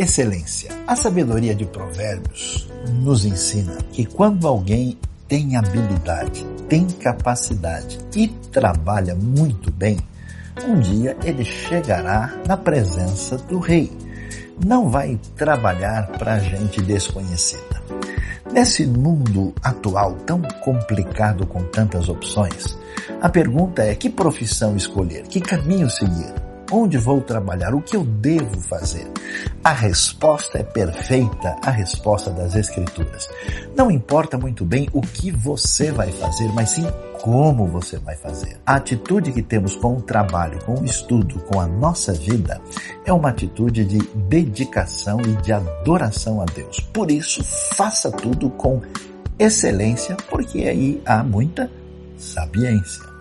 excelência. A sabedoria de Provérbios nos ensina que quando alguém tem habilidade, tem capacidade e trabalha muito bem, um dia ele chegará na presença do rei. Não vai trabalhar para gente desconhecida. Nesse mundo atual tão complicado com tantas opções, a pergunta é que profissão escolher, que caminho seguir? Onde vou trabalhar? O que eu devo fazer? A resposta é perfeita, a resposta das Escrituras. Não importa muito bem o que você vai fazer, mas sim como você vai fazer. A atitude que temos com o trabalho, com o estudo, com a nossa vida, é uma atitude de dedicação e de adoração a Deus. Por isso, faça tudo com excelência, porque aí há muita sapiência.